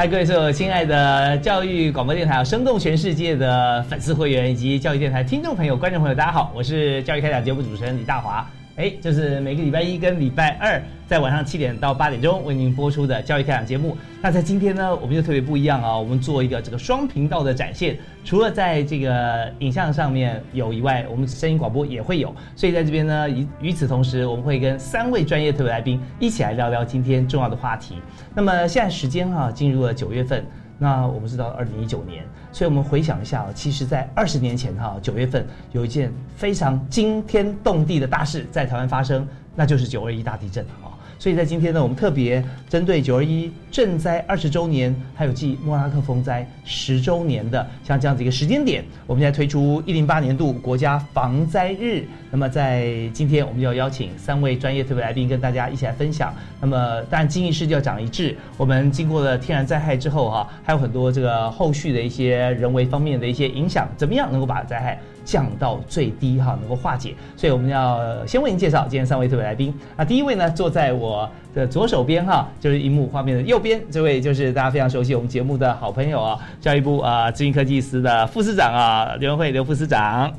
嗨，各位所有亲爱的教育广播电台、生动全世界的粉丝会员以及教育电台听众朋友、观众朋友，大家好，我是教育开讲节目主持人李大华。哎，就是每个礼拜一跟礼拜二在晚上七点到八点钟为您播出的教育开讲节目。那在今天呢，我们就特别不一样啊，我们做一个这个双频道的展现，除了在这个影像上面有以外，我们声音广播也会有。所以在这边呢，与与此同时，我们会跟三位专业特别来宾一起来聊聊今天重要的话题。那么现在时间哈，进入了九月份。那我们知道二零一九年，所以我们回想一下其实，在二十年前哈九月份有一件非常惊天动地的大事在台湾发生，那就是九二一大地震啊。所以在今天呢，我们特别针对九二一震灾二十周年，还有继莫拉克风灾十周年的像这样子一个时间点，我们现在推出一零八年度国家防灾日。那么在今天，我们就要邀请三位专业特别来宾跟大家一起来分享。那么当然，经济事就要讲一致。我们经过了天然灾害之后哈，还有很多这个后续的一些人为方面的一些影响，怎么样能够把灾害？降到最低哈，能够化解，所以我们要先为您介绍今天三位特别来宾。那第一位呢，坐在我的左手边哈，就是荧幕画面的右边，这位就是大家非常熟悉我们节目的好朋友啊，教育部啊资讯科技司的副司长啊，刘文慧刘副司长。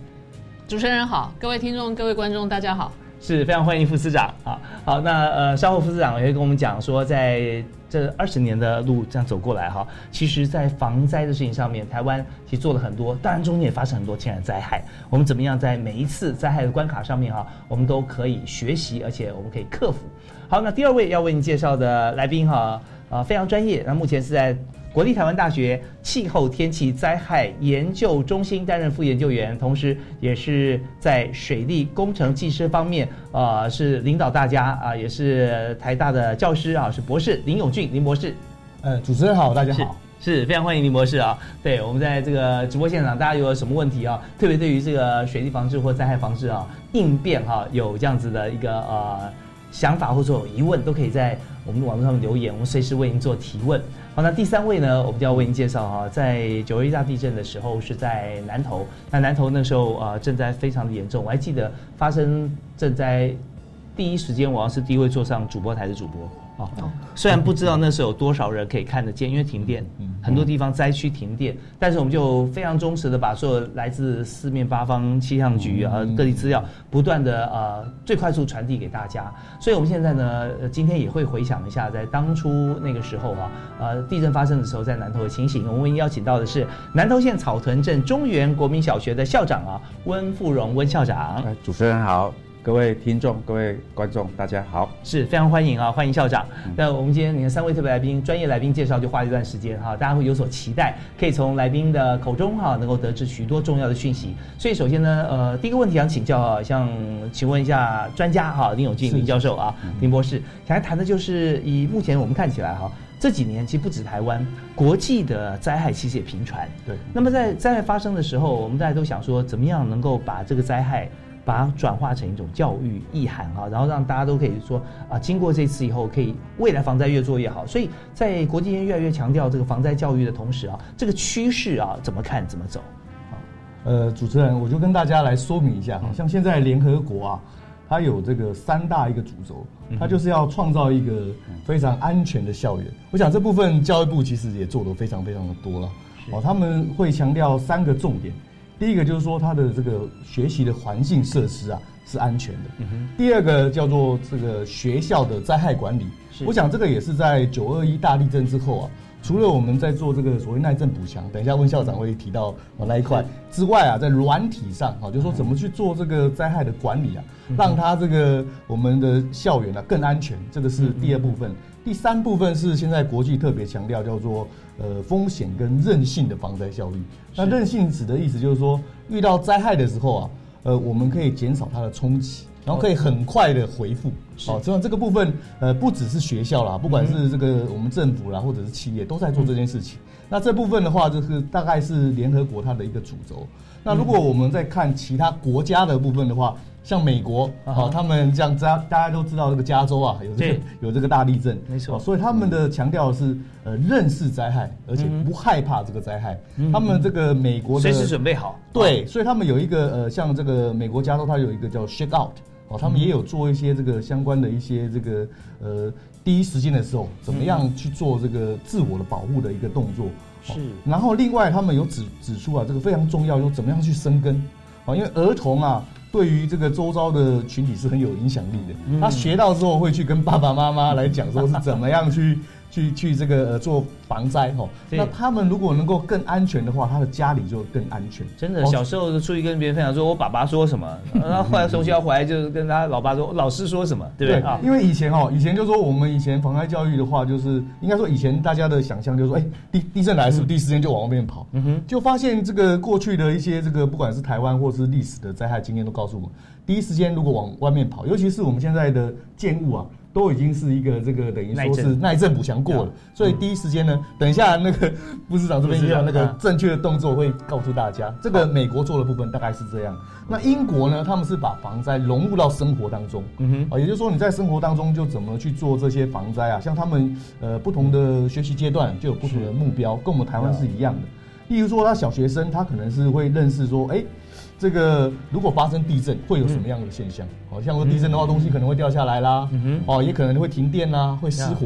主持人好，各位听众、各位观众，大家好。是非常欢迎副司长啊。好，那呃，稍后副司长也会跟我们讲说，在这二十年的路这样走过来哈，其实，在防灾的事情上面，台湾其实做了很多，当然中间也发生很多天然灾害。我们怎么样在每一次灾害的关卡上面哈，我们都可以学习，而且我们可以克服。好，那第二位要为您介绍的来宾哈，啊，非常专业，那目前是在。国立台湾大学气候天气灾害研究中心担任副研究员，同时也是在水利工程技师方面，呃，是领导大家啊，也是台大的教师啊，是博士林永俊林博士。呃，主持人好，大家好，是非常欢迎林博士啊。对我们在这个直播现场，大家有什么问题啊？特别对于这个水利防治或灾害防治啊，应变哈，有这样子的一个呃想法或者有疑问，都可以在我们网络上面留言，我们随时为您做提问。好，那第三位呢，我们就要为您介绍哈，在九一大地震的时候是在南投，那南投那时候啊震灾非常的严重，我还记得发生震灾第一时间，我要是第一位坐上主播台的主播。哦，虽然不知道那时候有多少人可以看得见，因为停电，很多地方灾区停电，但是我们就非常忠实的把所有来自四面八方气象局啊各地资料，不断的呃最快速传递给大家。所以我们现在呢，今天也会回想一下，在当初那个时候啊，呃地震发生的时候，在南投的情形。我们邀请到的是南投县草屯镇中原国民小学的校长啊，温富荣温校长。主持人好。各位听众、各位观众，大家好，是非常欢迎啊！欢迎校长。那我们今天你看三位特别来宾，专业来宾介绍就花了一段时间哈，大家会有所期待，可以从来宾的口中哈，能够得知许多重要的讯息。所以首先呢，呃，第一个问题想请教啊，像请问一下专家哈，林永进林教授啊，林博士，想来谈的就是以目前我们看起来哈，这几年其实不止台湾，国际的灾害其实也频传。对。那么在灾害发生的时候，我们大家都想说，怎么样能够把这个灾害。把它转化成一种教育意涵啊，然后让大家都可以说啊，经过这次以后，可以未来防灾越做越好。所以在国际间越来越强调这个防灾教育的同时啊，这个趋势啊，怎么看怎么走？啊，呃，主持人，我就跟大家来说明一下，像现在联合国啊，它有这个三大一个主轴，它就是要创造一个非常安全的校园。我想这部分教育部其实也做得非常非常的多了。哦，他们会强调三个重点。第一个就是说，它的这个学习的环境设施啊，是安全的。第二个叫做这个学校的灾害管理，我想这个也是在九二一大地震之后啊。除了我们在做这个所谓耐震补强，等一下温校长会提到哦那一块之外啊，在软体上啊，就是说怎么去做这个灾害的管理啊，让它这个我们的校园啊更安全，这个是第二部分。第三部分是现在国际特别强调叫做呃风险跟韧性的防灾效率。那韧性指的意思就是说，遇到灾害的时候啊，呃，我们可以减少它的冲击。然后可以很快的回复，好，这样这个部分，呃，不只是学校啦，不管是这个我们政府啦，或者是企业，都在做这件事情。那这部分的话，就是大概是联合国它的一个主轴。那如果我们在看其他国家的部分的话，像美国，好，他们这样大大家都知道这个加州啊，有这个有这个大地震，没错，所以他们的强调是呃认识灾害，而且不害怕这个灾害。他们这个美国随时准备好，对，所以他们有一个呃，像这个美国加州，它有一个叫 shake out。哦，他们也有做一些这个相关的一些这个呃，第一时间的时候，怎么样去做这个自我的保护的一个动作。是。然后另外他们有指指出啊，这个非常重要，就怎么样去生根。啊，因为儿童啊，对于这个周遭的群体是很有影响力的。他学到之后会去跟爸爸妈妈来讲，说是怎么样去。去去这个呃做防灾哈，那他们如果能够更安全的话，他的家里就更安全。真的，小时候出去跟别人分享，说我爸爸说什么，然后后来从学校回来就是跟他老爸说，老师说什么，对不对？因为以前哦，以前就说我们以前防灾教育的话，就是应该说以前大家的想象就是说，哎，地地震来是不是第一时间就往外面跑？嗯哼，就发现这个过去的一些这个不管是台湾或是历史的灾害经验都告诉我们，第一时间如果往外面跑，尤其是我们现在的建物啊。都已经是一个这个等于说是耐震补强过了，所以第一时间呢，等一下那个副市长这边有那个正确的动作会告诉大家。这个美国做的部分大概是这样，那英国呢，他们是把防灾融入到生活当中，嗯哼，啊，也就是说你在生活当中就怎么去做这些防灾啊？像他们呃不同的学习阶段就有不同的目标，跟我们台湾是一样的。例如说他小学生，他可能是会认识说，哎。这个如果发生地震，会有什么样的现象？好像说地震的话，东西可能会掉下来啦，哦，也可能会停电啦，会失火。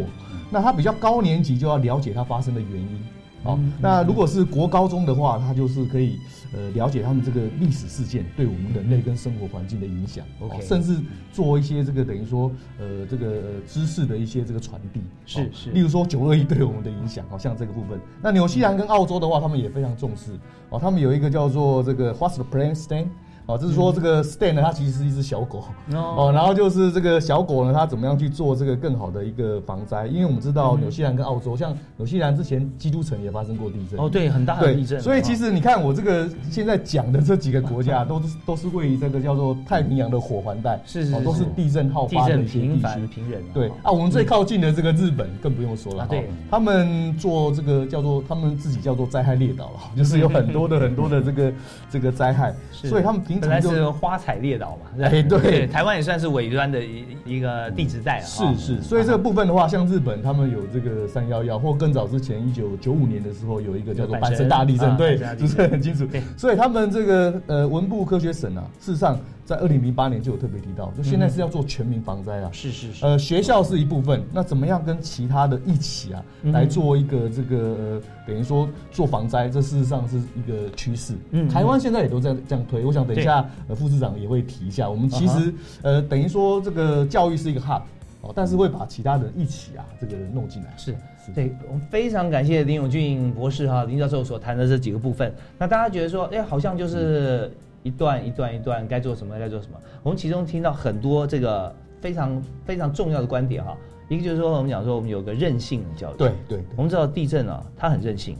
那他比较高年级就要了解它发生的原因。好，那如果是国高中的话，他就是可以呃了解他们这个历史事件对我们人类跟生活环境的影响，OK，甚至做一些这个等于说呃这个知识的一些这个传递，是是，例如说九二一对我们的影响，好像这个部分。那纽西兰跟澳洲的话，他们也非常重视哦，他们有一个叫做这个 What's the plan stand？哦，就是说这个 Stan 呢，它其实是一只小狗。哦，然后就是这个小狗呢，它怎么样去做这个更好的一个防灾？因为我们知道纽西兰跟澳洲，像纽西兰之前基督城也发生过地震。哦，对，很大的地震。所以其实你看我这个现在讲的这几个国家，都是都是位于这个叫做太平洋的火环带，是是，都是地震好发的一些地区。平原。对啊，我们最靠近的这个日本更不用说了，对，他们做这个叫做他们自己叫做灾害列岛了，就是有很多的很多的这个这个灾害，所以他们平常就是。花彩列岛嘛，哎对，台湾也算是尾端的一一个地质带啊。是是，所以这个部分的话，像日本他们有这个三幺幺，或更早之前一九九五年的时候有一个叫做阪神大地震，对，主持人很清楚。所以他们这个呃文部科学省啊，事实上。在二零零八年就有特别提到，就现在是要做全民防灾啊。是是是。呃，学校是一部分，那怎么样跟其他的一起啊，来做一个这个呃，等于说做防灾，这事实上是一个趋势。嗯。台湾现在也都在这样推，我想等一下呃副市长也会提一下。我们其实呃等于说这个教育是一个 hub，哦，但是会把其他人一起啊这个弄进来。是是。对，我们非常感谢林永俊博士哈林教授所谈的这几个部分。那大家觉得说，哎，好像就是。一段一段一段该做什么该做什么，我们其中听到很多这个非常非常重要的观点哈。一个就是说，我们讲说我们有个韧性的教育，对对，我们知道地震啊，它很韧性，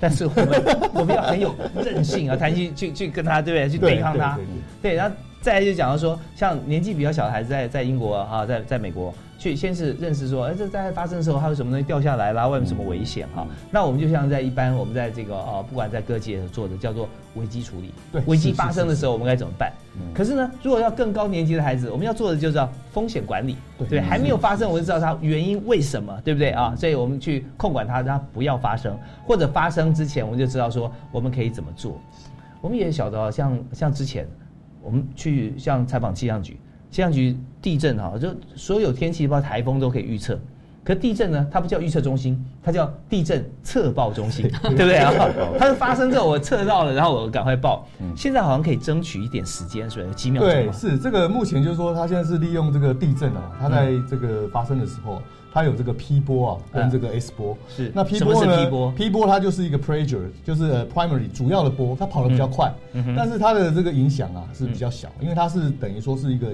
但是我们 我们要很有韧性啊，弹性去去跟它对不对？去对抗它，对。然后再来就讲到说，像年纪比较小的孩子在在英国啊，在在美国。去先是认识说，哎，这灾害发生的时候，它有什么东西掉下来啦？外面什么危险哈？那我们就像在一般，我们在这个呃，不管在各界做的叫做危机处理。对，危机发生的时候，我们该怎么办？可是呢，如果要更高年级的孩子，我们要做的就叫风险管理。对，还没有发生，我就知道它原因为什么，对不对啊？所以我们去控管它，让它不要发生，或者发生之前，我们就知道说我们可以怎么做。我们也晓得，像像之前我们去像采访气象局。气象局地震哈，就所有天气包括台风都可以预测，可地震呢，它不叫预测中心，它叫地震测报中心，对不对啊？它是发生之后我测到了，然后我赶快报。现在好像可以争取一点时间，是不是几秒钟对，是这个目前就是说，它现在是利用这个地震啊，它在这个发生的时候，它有这个 P 波啊，跟这个 S 波。是那 P 波呢 P 波？P 波它就是一个 pressure，就是呃 primary 主要的波，它跑得比较快，但是它的这个影响啊是比较小，因为它是等于说是一个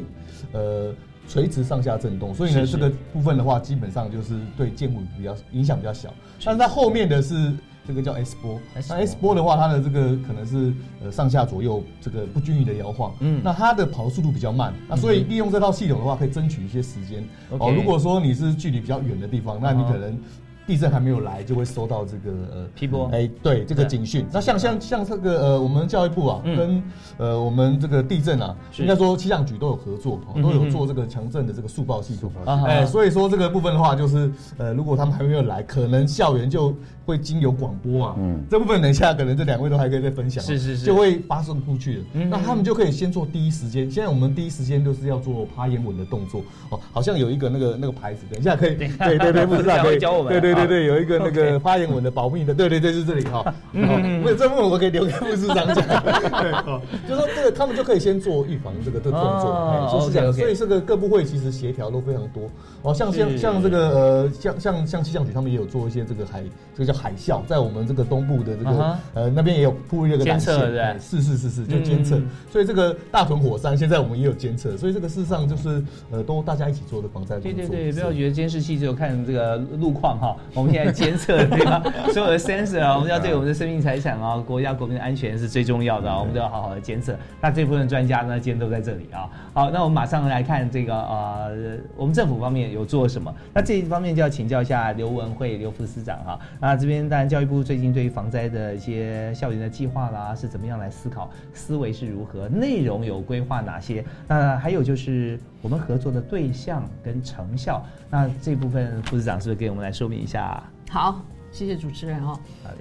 呃。垂直上下震动，所以呢，是是这个部分的话，基本上就是对建物比较影响比较小。但是它后面的是这个叫 S 波，S 那 S 波的话，它的这个可能是呃上下左右这个不均匀的摇晃，嗯。嗯，那它的跑的速度比较慢，那所以利用这套系统的话，可以争取一些时间。哦，如果说你是距离比较远的地方，那你可能地震还没有来，就会收到这个呃 P 波哎，对这个警讯。那像像像这个呃，我们教育部啊，嗯。跟呃我们这个地震啊，应该说气象局都有合作，都有做这个强震的这个速报系统。哎，所以说这个部分的话，就是呃，如果他们还没有来，可能校园就会经由广播啊，嗯。嗯，这部分等一下可能这两位都还可以再分享啊，是是是。就会发送出去了。嗯。那他们就可以先做第一时间。现在我们第一时间就是要做趴眼稳的动作。哦，好像有一个那个那个牌子，等一下可以，对对对对，不知道可以教我们对对对好对，有一个 那个发言文的保密的，对对对，是这里哈。嗯有这部分我可以留给副市长讲。就说这个他们就可以先做预防这个这个动作，就是这样。所以这个各部会其实协调都非常多。哦，像像像这个呃，像像像气象局他们也有做一些这个海，这个叫海啸，在我们这个东部的这个呃那边也有铺一个监测是是是是，就监测。嗯。所以这个大屯火山现在我们也有监测，所以这个事实上就是呃都大家一起做的防灾工作。对对对，不要觉得监视器只有看这个路况哈，我们现在监测的地方所有的 sensor 啊，我们要对我们的生命财产啊、国家国民的安全是最重要的啊，我们都要好好的监测。那这部分专家呢，今天都在这里啊。好，那我们马上来看这个呃，我们政府方面有做什么？那这一方面就要请教一下刘文慧刘副司长哈。那这边当然教育部最近对于防灾的一些校园的计划啦，是怎么样来思考，思维是如何，内容有规划哪些？那还有就是我们合作的对象跟成效，那这部分副市长是不是给我们来说明一下？好，谢谢主持人哦。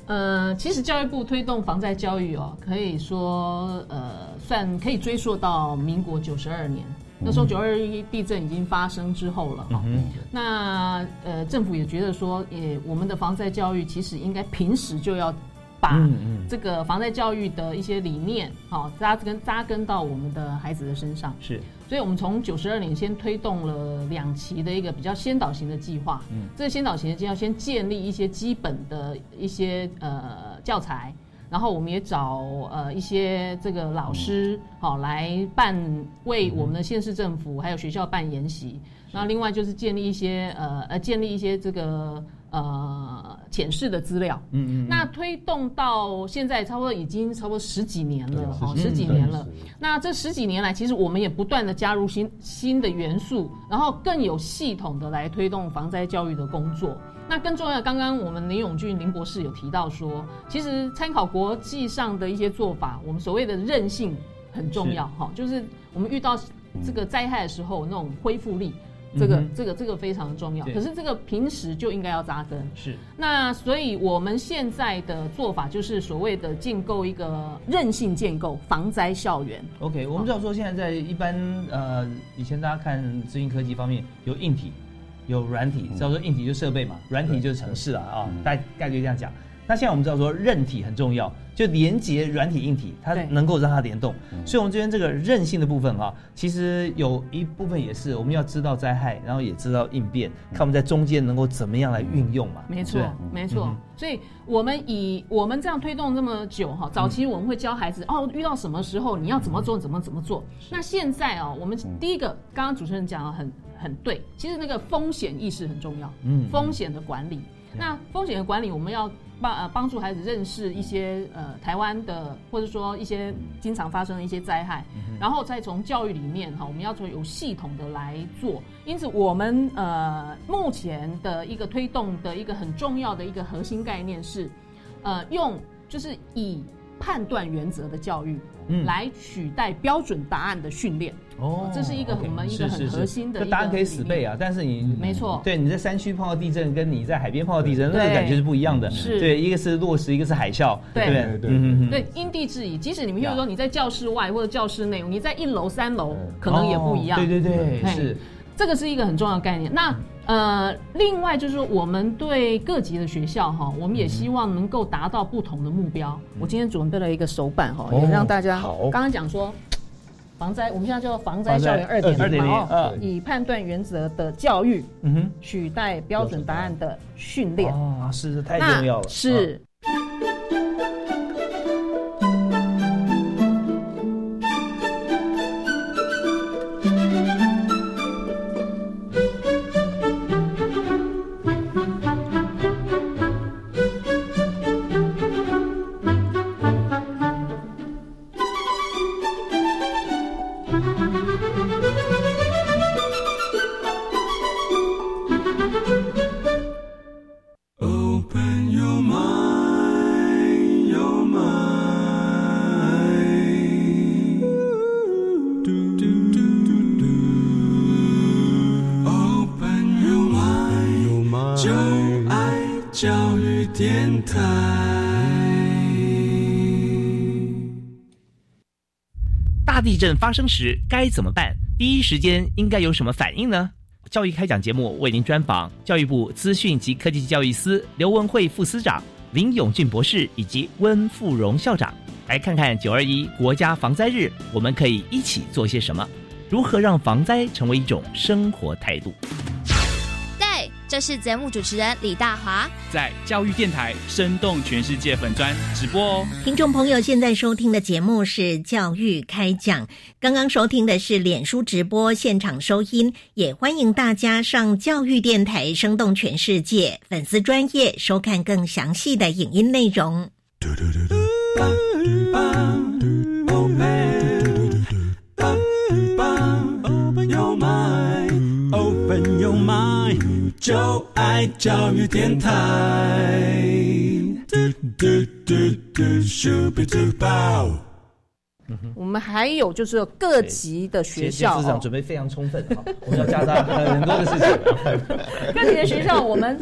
呃，其实教育部推动防灾教育哦，可以说呃，算可以追溯到民国九十二年。那时候九二一地震已经发生之后了哈、嗯那呃，政府也觉得说，也我们的防灾教育其实应该平时就要把这个防灾教育的一些理念，好、扎根扎根到我们的孩子的身上。是所以我们从九十二年先推动了两期的一个比较先导型的计划。嗯，这个先导型的计划先建立一些基本的一些呃教材，然后我们也找呃一些这个老师好、来办为我们的县市政府还有学校办研习。那另外就是建立一些呃呃建立一些这个呃浅试的资料。嗯嗯那推动到现在，差不多已经差不多十几年了，十几年了。那这十几年来，其实我们也不断的加入新新的元素，然后更有系统的来推动防灾教育的工作。那更重要的，刚刚我们林永俊林博士有提到说，其实参考国际上的一些做法，我们所谓的韧性很重要哈，就是我们遇到这个灾害的时候那种恢复力。这个嗯这个这个非常重要，可是这个平时就应该要扎根。是那所以我们现在的做法就是所谓的建构一个韧性建构防灾校园。OK，我们知道说现在在一般呃，以前大家看资讯科技方面有硬体，有软体，知道说硬体就设备嘛，软体就是城市啊啊，大概就这样讲。那现在我们知道说韧体很重要，就连接软体硬体，它能够让它联动。所以，我们这边这个韧性的部分哈、其实有一部分也是我们要知道灾害，然后也知道应变，看我们在中间能够怎么样来运用嘛。没错对，没错。嗯所以我们以我们这样推动这么久哈，早期我们会教孩子、哦，遇到什么时候你要怎么做，怎么怎么做。那现在啊，我们第一个，刚刚主持人讲的很很对，其实那个风险意识很重要，嗯风险的管理。那风险的管理，我们要帮呃帮助孩子认识一些呃台湾的，或者说一些经常发生的一些灾害，然后再从教育里面哈，我们要从有系统的来做。因此，我们呃目前的一个推动的一个很重要的一个核心概念是，呃用就是以判断原则的教育，嗯。来取代标准答案的训练。哦这是一个我们一个很核心的一个就答案可以死背啊，但是你没错。对，你在山区碰到地震，跟你在海边碰到地震，那个感觉是不一样的。是。对，一个是落石，一个是海啸，对。不对？对嗯嗯嗯。对，因地制宜。即使你们譬呀如说你在教室外或者教室内，你在一楼、三楼可能也不一样。哦对对对，是。这个是一个很重要的概念。那呃，另外就是说我们对各级的学校哈，我们也希望能够达到不同的目标。我今天准备了一个手板哈，也让大家好刚刚讲说。防灾，我们现在叫防灾校园二点2.0零嘛哦嗯，以判断原则的教育嗯哼，取代标准答案的训练。啊，是太重要了，是。震发生时该怎么办？第一时间应该有什么反应呢？教育开讲节目为您专访教育部资讯及科技教育司刘文慧副司长、林永俊博士以及温富荣校长，来看看九二一国家防灾日，我们可以一起做些什么？如何让防灾成为一种生活态度？对，这是节目主持人李大华。在教育电台生动全世界粉专直播哦。听众朋友，现在收听的节目是《教育开讲》，刚刚收听的是脸书直播现场收音，也欢迎大家上教育电台生动全世界粉丝专业收看更详细的影音内容。Open 就爱教育电台。嘟嘟嘟嘟，Super Duper。我们还有就是各级的学校准备非常充分，哈我们要加大很多的事情。各级的学校，我们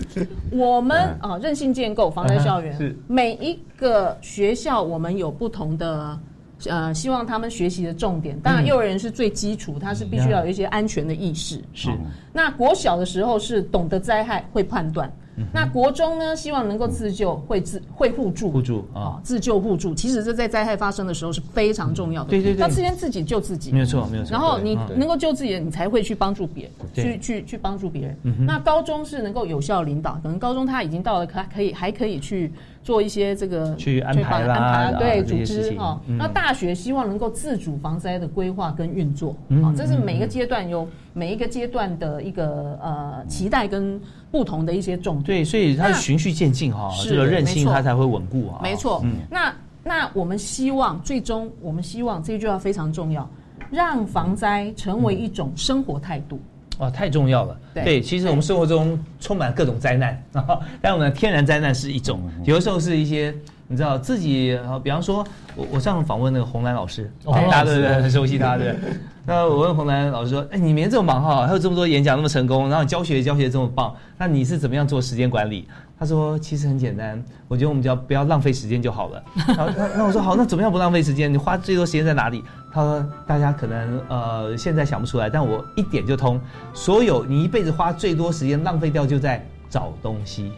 我们啊韧性建构防灾校园，是每一个学校我们有不同的。呃，希望他们学习的重点，当然幼儿园是最基础，它是必须要有一些安全的意识。是。哦那国小的时候是懂得灾害，会判断。那国中呢，希望能够自救，会自会互助，互助啊哦，自救互助。其实这在灾害发生的时候是非常重要的。对对对要先自己救自己。没有错，没有错。然后你能够救自己人，你才会去帮助别人，对去去去帮助别人。那高中是能够有效领导，可能高中他已经到了可可以还可以去做一些这个去安排安排啊对组织哦。嗯那大学希望能够自主防灾的规划跟运作嗯啊，这是每一个阶段有每一个阶段的一个呃期待跟不同的一些重点。对，所以它是循序渐进哈，是这个韧性它才会稳固啊。没错，嗯，那那我们希望最终，我们希望这句话非常重要，让防灾成为一种生活态度。哇，太重要了。对其实我们生活中充满各种灾难啊，但我们天然灾难是一种，有的时候是一些你知道自己，呃比方说我我上次访问那个洪兰老师，大家对不对？很熟悉他，对。那我问洪兰老师说：“哎，你每天这么忙哈，还有这么多演讲那么成功，然后教学教学这么棒，那你是怎么样做时间管理？”他说：“其实很简单，我觉得我们只要不要浪费时间就好了。”然后那那我说：“好，那怎么样不浪费时间？你花最多时间在哪里？”他说：“大家可能呃现在想不出来，但我一点就通。所有你一辈子花最多时间浪费掉就在找东西。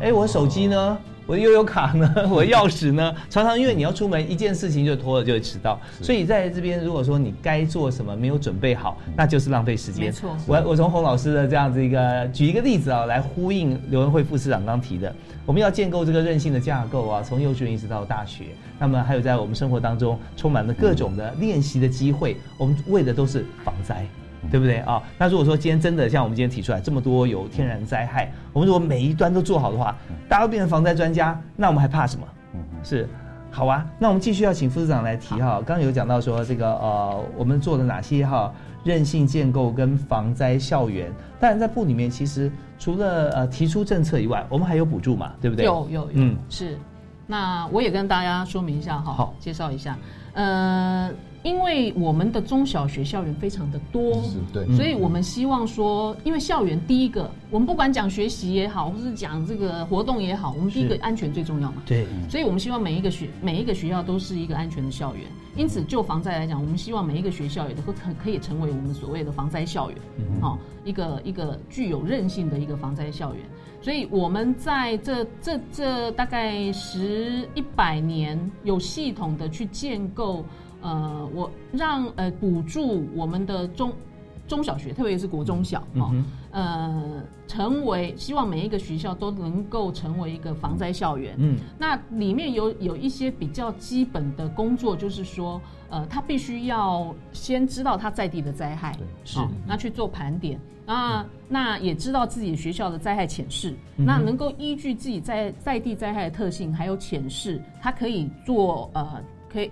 哎，我手机呢？我的悠游卡呢？我的钥匙呢？常常因为你要出门，一件事情就拖了，就会迟到。所以在这边，如果说你该做什么没有准备好，那就是浪费时间。没错我我从洪老师的这样子一个举一个例子啊，来呼应刘文慧副市长刚提的，我们要建构这个韧性的架构啊，从幼稚园一直到大学，那么还有在我们生活当中充满了各种的练习的机会，我们为的都是防灾。对不对啊？那如果说今天真的像我们今天提出来这么多有天然灾害，我们如果每一端都做好的话，大家都变成防灾专家，那我们还怕什么？是，好啊。那我们继续要请副市长来提哈，刚刚有讲到说这个呃，我们做了哪些哈韧性建构跟防灾校园。当然在部里面，其实除了呃提出政策以外，我们还有补助嘛，对不对？有有有，嗯是。那我也跟大家说明一下哈，好介绍一下。呃，因为我们的中小学校园非常的多，是对所以我们希望说，因为校园第一个，我们不管讲学习也好，或是讲这个活动也好，我们第一个安全最重要嘛。对，所以我们希望每一个学每一个学校都是一个安全的校园。因此，就防灾来讲，我们希望每一个学校也都可可以成为我们所谓的防灾校园，哦，一个一个具有韧性的一个防灾校园。所以我们在这这这大概十一百年，有系统的去建构，呃，我让呃补助我们的中中小学，特别是国中小哦，呃，成为希望每一个学校都能够成为一个防灾校园。嗯，那里面有有一些比较基本的工作，就是说，呃，他必须要先知道他在地的灾害，是好那去做盘点。啊，那也知道自己学校的灾害潜势，嗯那能够依据自己在在地灾害的特性还有潜势，他可以做呃，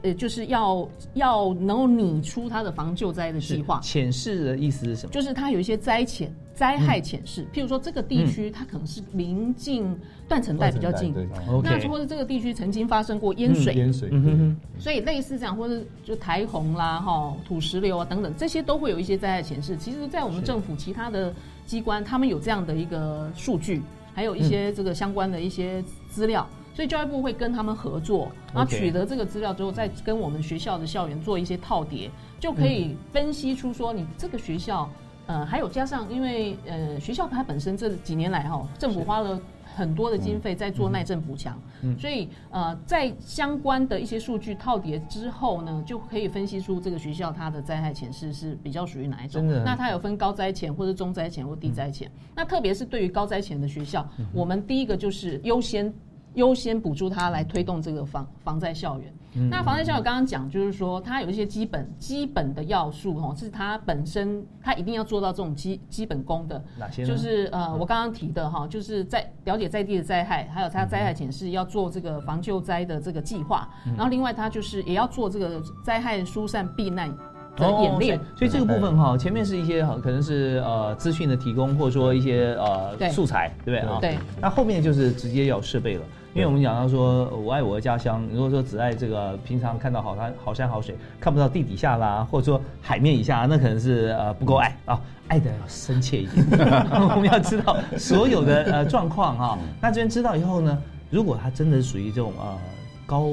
呃，就是要要能够拟出它的防救灾的计划。潜势的意思是什么？就是它有一些灾潜、灾害潜势，譬如说这个地嗯区它可能是临近断层带比较近，对那或者这个地区曾经发生过淹水，淹水，嗯哼哼，所以类似这样，或者就台洪啦、哈土石流啊等等，这些都会有一些灾害显示。其实，在我们政府其他的机关，他们有这样的一个数据，还有一些这个相关的一些资料。所以教育部会跟他们合作，然后取得这个资料之后，再跟我们学校的校园做一些套叠，就可以分析出说你这个学校，呃，还有加上因为呃学校它本身这几年来哈，政府花了很多的经费在做耐震补强，嗯所以呃，在相关的一些数据套叠之后呢，就可以分析出这个学校它的灾害潜势是比较属于哪一种。那它有分高灾前或者中灾前或低灾潜。那特别是对于高灾前的学校，我们第一个就是优先优先补助它来推动这个防防灾校园。那防灾校园刚刚讲，就是说它有一些基本基本的要素哦，是它本身它一定要做到这种基基本功的。哪些？就是呃，我刚刚提的哈，就是在了解在地的灾害，还有它灾害前是，要做这个防救灾的这个计划。然后另外它就是也要做这个灾害疏散避难的演练。哦所以所以这个部分哈，前面是一些可能是呃资讯的提供，或者说一些呃素材，对不对啊？对。那后面就是直接要设备了，因为我们讲到说我爱我的家乡，如果说只爱这个平常看到好山好山好水，看不到地底下啦，或者说海面以下，那可能是呃不够爱啊。爱的要深切一点 我们要知道所有的呃状况哈。那这边知道以后呢，如果它真的是属于这种呃高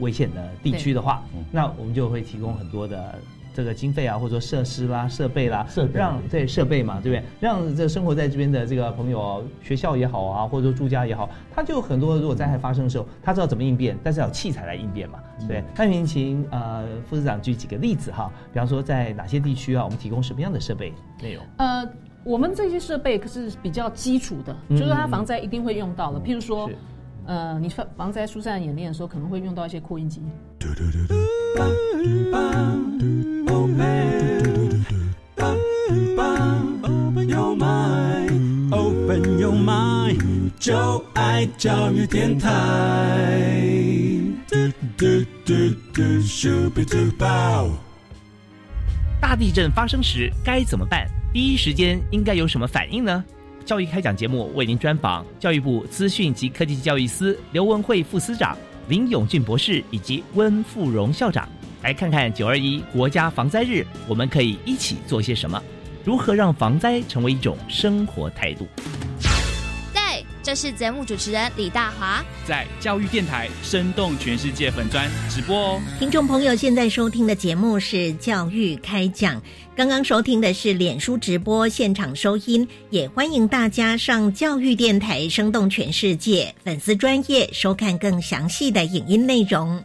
危险的地区的话，那我们就会提供很多的这个经费啊，或者说设施啦、设备啦，设备让对设备嘛，对不对？让这生活在这边的这个朋友，学校也好啊，或者说住家也好，他就很多如果灾害发生的时候，他知道怎么应变，但是要有器材来应变嘛，对。那您请呃副市长举几个例子哈，比方说在哪些地区啊，我们提供什么样的设备内容？呃，我们这些设备可是比较基础的，嗯就是它防灾一定会用到的。譬如说，呃，你防防灾疏散演练的时候，可能会用到一些扩音机。就爱教育电台。嘟嘟嘟嘟。大地震发生时该怎么办？第一时间应该有什么反应呢？教育开讲节目为您专访教育部资讯及科技教育司刘文慧副司长、林永俊博士以及温富荣校长，来看看九二一国家防灾日，我们可以一起做些什么？如何让防灾成为一种生活态度？对，这是节目主持人李大华。在教育电台生动全世界粉专直播哦。听众朋友，现在收听的节目是《教育开讲》，刚刚收听的是脸书直播现场收音，也欢迎大家上教育电台生动全世界粉丝专业收看更详细的影音内容。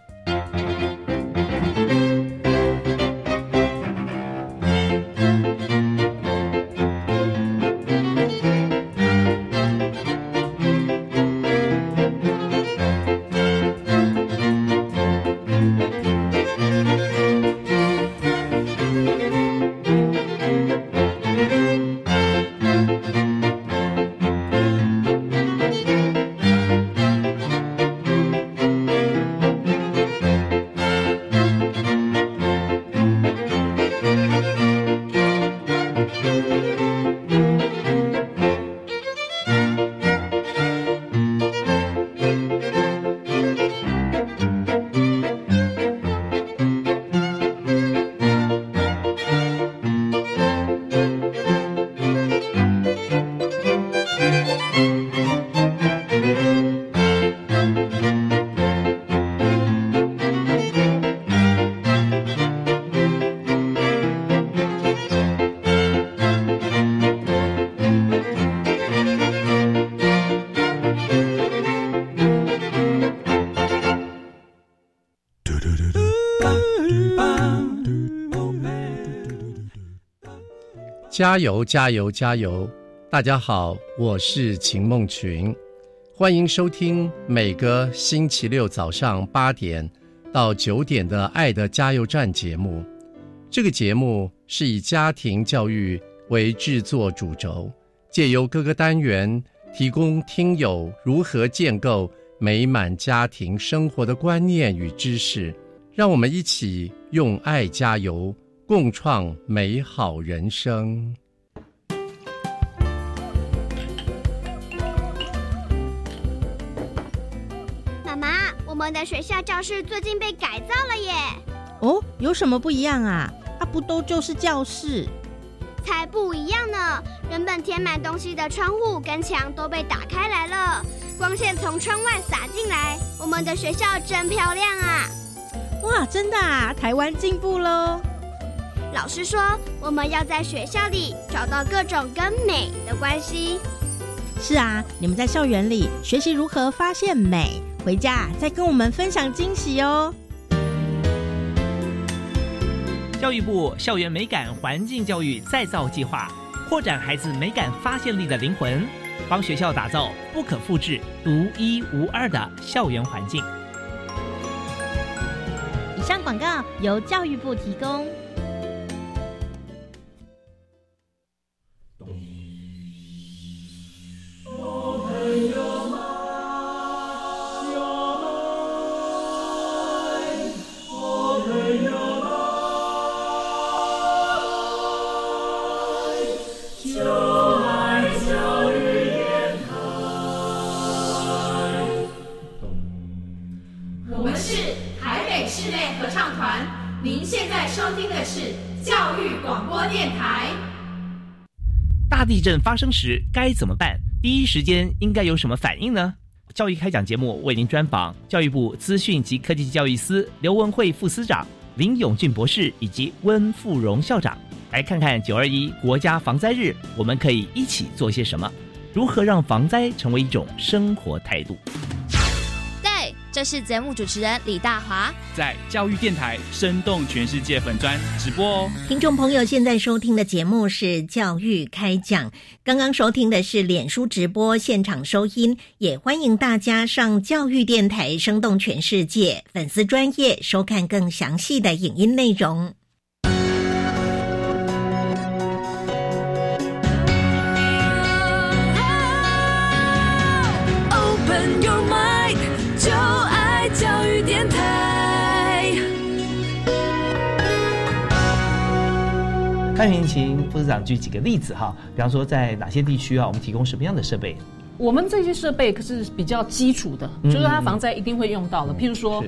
加油，加油，加油！大家好，我是秦梦群，欢迎收听每个星期六早上八点到九点的《爱的加油站》节目。这个节目是以家庭教育为制作主轴，借由各个单元提供听友如何建构美满家庭生活的观念与知识，让我们一起用爱加油，共创美好人生。妈妈，我们的学校教室最近被改造了耶！哦，有什么不一样啊？啊，不都就是教室？才不一样呢！原本填满东西的窗户跟墙都被打开来了，光线从窗外洒进来。我们的学校真漂亮啊！哇，真的啊！台湾进步喽！老师说，我们要在学校里找到各种跟美的关系。是啊，你们在校园里学习如何发现美，回家再跟我们分享惊喜哦。教育部校园美感环境教育再造计划，扩展孩子美感发现力的灵魂，帮学校打造不可复制、独一无二的校园环境。以上广告由教育部提供。发生时该怎么办？第一时间应该有什么反应呢？教育开讲节目为您专访教育部资讯及科技教育司刘文慧副司长、林永俊博士以及温富荣校长，来看看九二一国家防灾日，我们可以一起做些什么？如何让防灾成为一种生活态度？对，这是节目主持人李大华。在教育电台生动全世界粉专直播哦。听众朋友，现在收听的节目是教育开讲，刚刚收听的是脸书直播现场收音，也欢迎大家上教育电台生动全世界粉丝专业收看更详细的影音内容。看您请副市长举几个例子哈，比方说在哪些地区啊，我们提供什么样的设备？我们这些设备可是比较基础的，嗯就是它防灾一定会用到的。譬如说，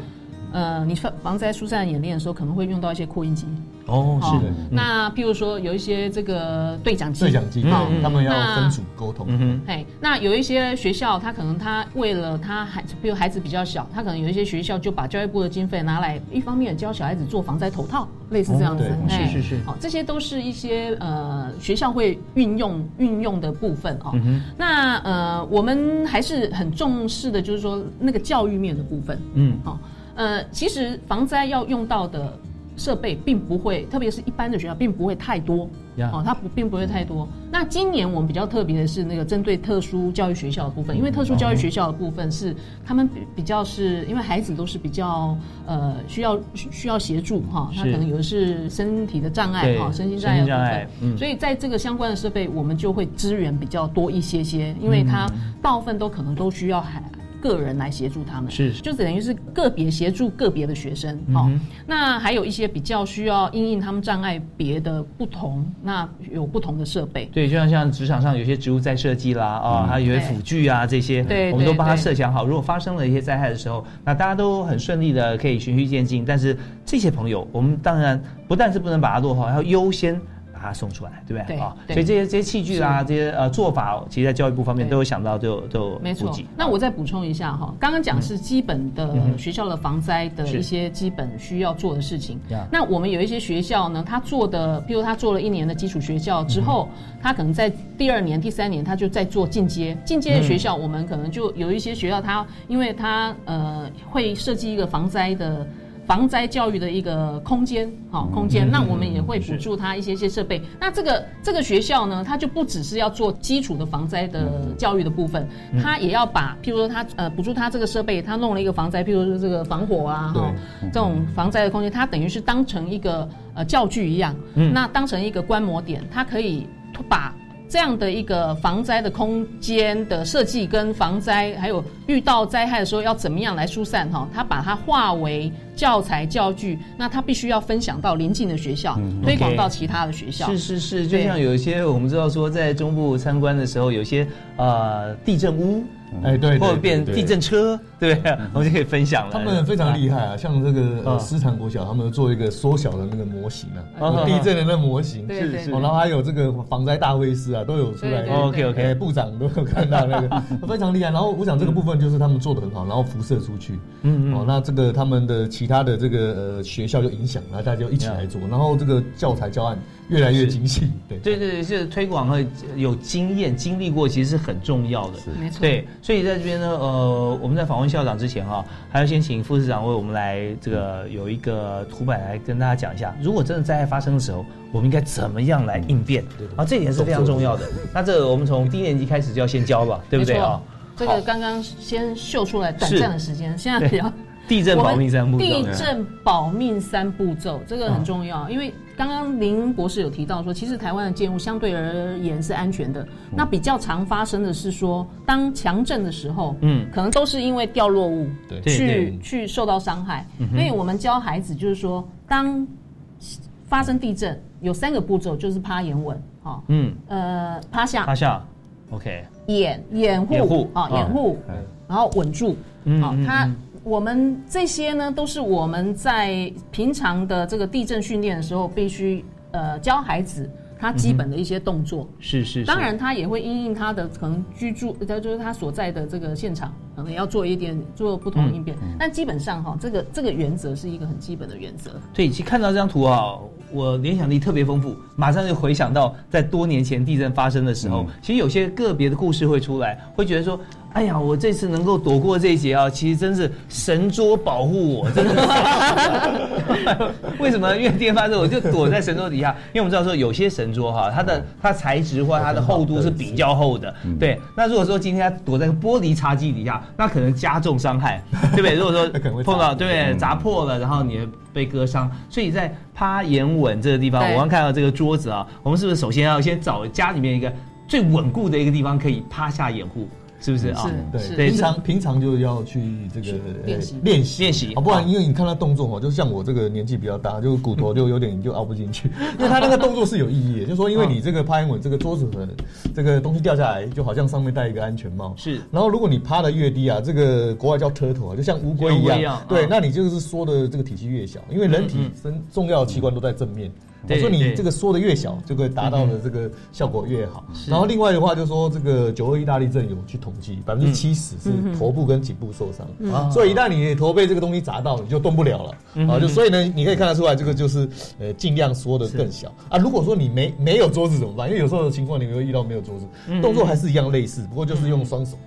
呃，你防防灾疏散演练的时候，可能会用到一些扩音机。哦，是的。那譬如说有一些这个对讲机，对讲机，好他们要分组沟通。嗯哎，那有一些学校，他可能他为了他孩，比如孩子比较小，他可能有一些学校就把教育部的经费拿来，一方面教小孩子做防灾头套，类似这样子。是是是好，这些都是一些呃学校会运用运用的部分哦。那呃，我们还是很重视的，就是说那个教育面的部分。嗯好、呃，其实防灾要用到的设备并不会，特别是一般的学校并不会太多。哦，它不并不会太多。那今年我们比较特别的是那个针对特殊教育学校的部分，因为特殊教育学校的部分是他们比比较是因为孩子都是比较呃需要需需要协助哈，他是可能有的是身体的障碍对。哈，身心障碍。的部分，嗯。所以在这个相关的设备，我们就会资源比较多一些些，因为它嗯。大部分都可能都需要孩个人来协助他们，是就等于是个别协助个别的学生哦。嗯哼那还有一些比较需要因应他们障碍别的不同，那有不同的设备。对，就像像职场上有些植物在设计啦，啊，还有一些辅具啊这些，对我们都帮他对设想好。如果发生了一些灾害的时候，那大家都很顺利的可以循序渐进。但是这些朋友，我们当然不但是不能把它落后，还要优先。把它送出来，对不对？对啊，对所以这些这些器具啊，是这些呃做法，其实在教育部方面都有想到，都有都有没错。，那我再补充一下哈，刚刚讲是基本的嗯学校的防灾的一些基本需要做的事情呀。那我们有一些学校呢，他做的，譬如他做了一年的基础学校之后，嗯他可能在第二年、第三年，他就在做进阶。进阶的学校，我们可能就有一些学校，他因为他呃会设计一个防灾的。防灾教育的一个空间，好、空间。那我们也会补助他一些些设备。那这个这个学校呢，它就不只是要做基础的防灾的教育的部分，嗯它也要把，譬如说他呃补助他这个设备，他弄了一个防灾，譬如说这个防火啊，哈、这种防灾的空间，它等于是当成一个呃教具一样，嗯那当成一个观摩点，它可以把。这样的一个防灾的空间的设计，跟防灾还有遇到灾害的时候要怎么样来疏散哈，他把它化为教材教具，那他必须要分享到邻近的学校，推广到其他的学校。是是是，就像有一些我们知道说，在中部参观的时候，有些呃地震屋，哎对对或者变地震车，对不对？我们就可以分享了。他们非常厉害啊，像这个思禅国小，他们做一个缩小的那个模型啊，地震的那模型，对对对。哦然后还有这个防灾大卫师啊，都有出来。对对对 OK，OK 哎部长都有看到那个，非常厉害。然后我想这个部分就是他们做的很好，然后辐射出去，嗯嗯。哦，那这个他们的其他的这个呃学校就影响，然后大家就一起来做，然后这个教材教案越来越精细，对。对对对，就是推广和有经验、经历过，其实是很重要的。没错。对，所以在这边呢，呃，我们在访问校长之前哈、还要先请副市长为我们来这个有一个图板来跟大家讲一下，如果真的灾害发生的时候，我们应该怎么样来应变？啊，这一点是非常重要的。那这个我们从低年级开始就要先教了，对不对啊？这个刚刚先秀出来短暂的时间，现在比较地震保命三步骤。地震保命三步骤，这个很重要，因为刚刚林博士有提到说，其实台湾的建物相对而言是安全的。那比较常发生的是说，当强震的时候，嗯。可能都是因为掉落物去去受到伤害。所以我们教孩子就是说，当发生地震有三个步骤，就是趴眼稳，哈，嗯，呃，趴下，趴下，OK，掩掩护。啊，嗯。掩护，然后稳住。好，嗯嗯它嗯我们这些呢，都是我们在平常的这个地震训练的时候，必须呃教孩子他基本的一些动作。是是是，当然，他也会因应他的可能居住，呃，就是他所在的这个现场，可能要做一点做不同的应变。但基本上哈，这个这个原则是一个很基本的原则。对，其实看到这张图啊，我联想力特别丰富，马上就回想到在多年前地震发生的时候，其实有些个别的故事会出来，会觉得说，哎呀，我这次能够躲过这一劫啊，其实真是神桌保护我，真的是。为什么？因为地震发生，我就躲在神桌底下，因为我们知道说有些神桌哈，它的它材质或它的厚度是比较厚的，对。那如果说今天它躲在玻璃茶几底下，那可能加重伤害，对不对？如果说 碰到对不对砸破了，然后你被割伤，所以在趴眼稳这个地方，我刚看到这个桌子啊，我们是不是首先要先找家里面一个最稳固的一个地方可以趴下掩护，是不是？啊？对，对平常平常就要去这个练习呃练习。练习。啊，不然因为你看他动作哦，就像我这个年纪比较大，就骨头就有点就凹不进去，因为他那个动作是有意义的，就是说因为你这个趴稳，这个桌子很这个东西掉下来，就好像上面戴一个安全帽，是。然后如果你趴的越低啊，这个国外叫 turtle 啊，就像乌龟一样对嗯，那你就是缩的这个体积越小，因为人体身重要的器官都在正面。对对所以你这个缩的越小，就可以达到的这个效果越好。然后另外的话，就说这个九二意大利震有去统计，百分之七十是嗯头部跟颈部受伤，嗯啊。所以一旦你的头被这个东西砸到，你就动不了了。啊。就所以呢，你可以看得出来，这个就是呃尽量缩的更小。啊。如果说你没没有桌子怎么办？因为有时候的情况你会遇到没有桌嗯。子，动作还是一样类似，不过就是用双手，